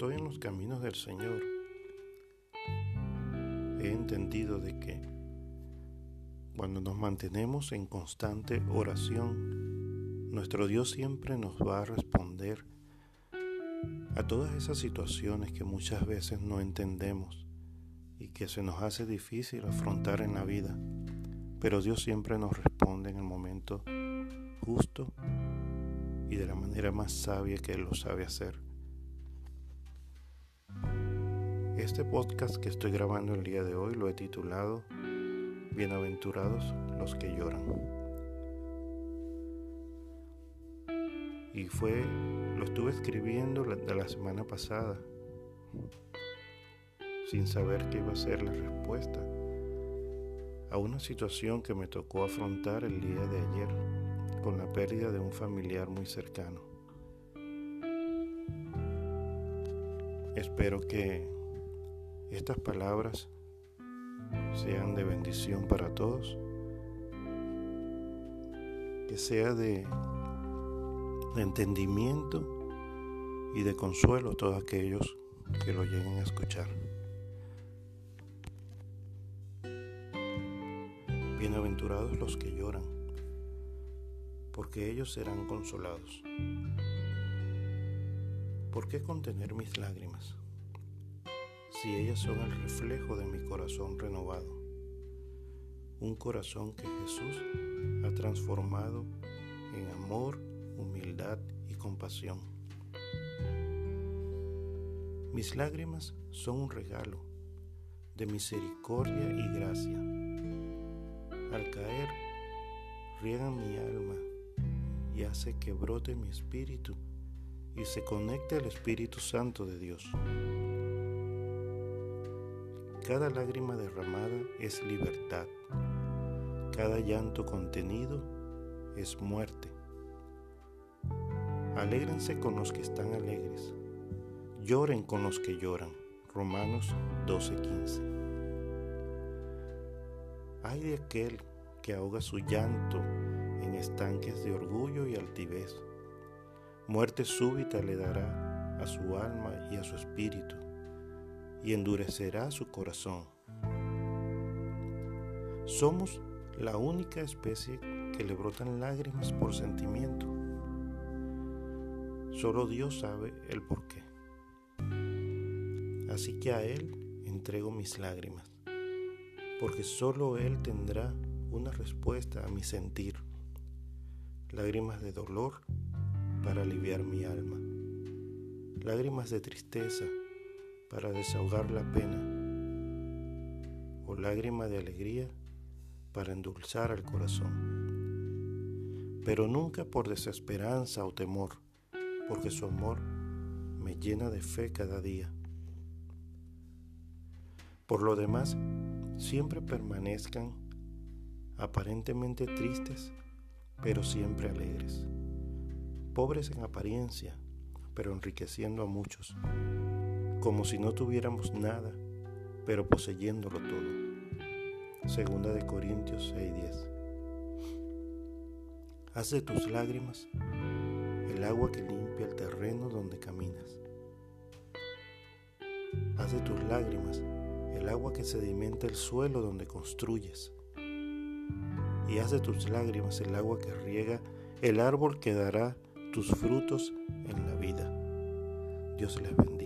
estoy en los caminos del Señor, he entendido de que cuando nos mantenemos en constante oración, nuestro Dios siempre nos va a responder a todas esas situaciones que muchas veces no entendemos y que se nos hace difícil afrontar en la vida. Pero Dios siempre nos responde en el momento justo y de la manera más sabia que Él lo sabe hacer. Este podcast que estoy grabando el día de hoy lo he titulado Bienaventurados los que lloran. Y fue, lo estuve escribiendo de la semana pasada, sin saber qué iba a ser la respuesta a una situación que me tocó afrontar el día de ayer con la pérdida de un familiar muy cercano. Espero que estas palabras sean de bendición para todos, que sea de, entendimiento y de consuelo a todos aquellos que lo lleguen a escuchar. Bienaventurados los que lloran, porque ellos serán consolados. ¿Por qué contener mis lágrimas? Si ellas son el reflejo de mi corazón renovado, un corazón que Jesús ha transformado en amor, humildad y compasión. Mis lágrimas son un regalo de misericordia y gracia al caer, riegan mi alma y hace que brote mi espíritu y se conecte al Espíritu Santo de Dios. Cada lágrima derramada es libertad. Cada llanto contenido es muerte. Alégrense con los que están alegres. Lloren con los que lloran. Romanos 12:15. Ay de aquel que ahoga su llanto en estanques de orgullo y altivez. Muerte súbita le dará a su alma y a su espíritu, y endurecerá su corazón. Somos la única especie que le brotan lágrimas por sentimiento. Solo Dios sabe el porqué. Así que a Él entrego mis lágrimas porque solo Él tendrá una respuesta a mi sentir. Lágrimas de dolor para aliviar mi alma. Lágrimas de tristeza para desahogar la pena. O lágrimas de alegría para endulzar el corazón. Pero nunca por desesperanza o temor, porque su amor me llena de fe cada día. Por lo demás, siempre permanezcan aparentemente tristes, pero siempre alegres, pobres en apariencia, pero enriqueciendo a muchos, como si no tuviéramos nada, pero poseyéndolo todo. Segunda de Corintios 6:10. Haz de tus lágrimas el agua que limpia el terreno donde caminas. Haz de tus lágrimas el agua que sedimenta el suelo donde construyes. Y haz de tus lágrimas el agua que riega el árbol que dará tus frutos en la vida. Dios les bendiga.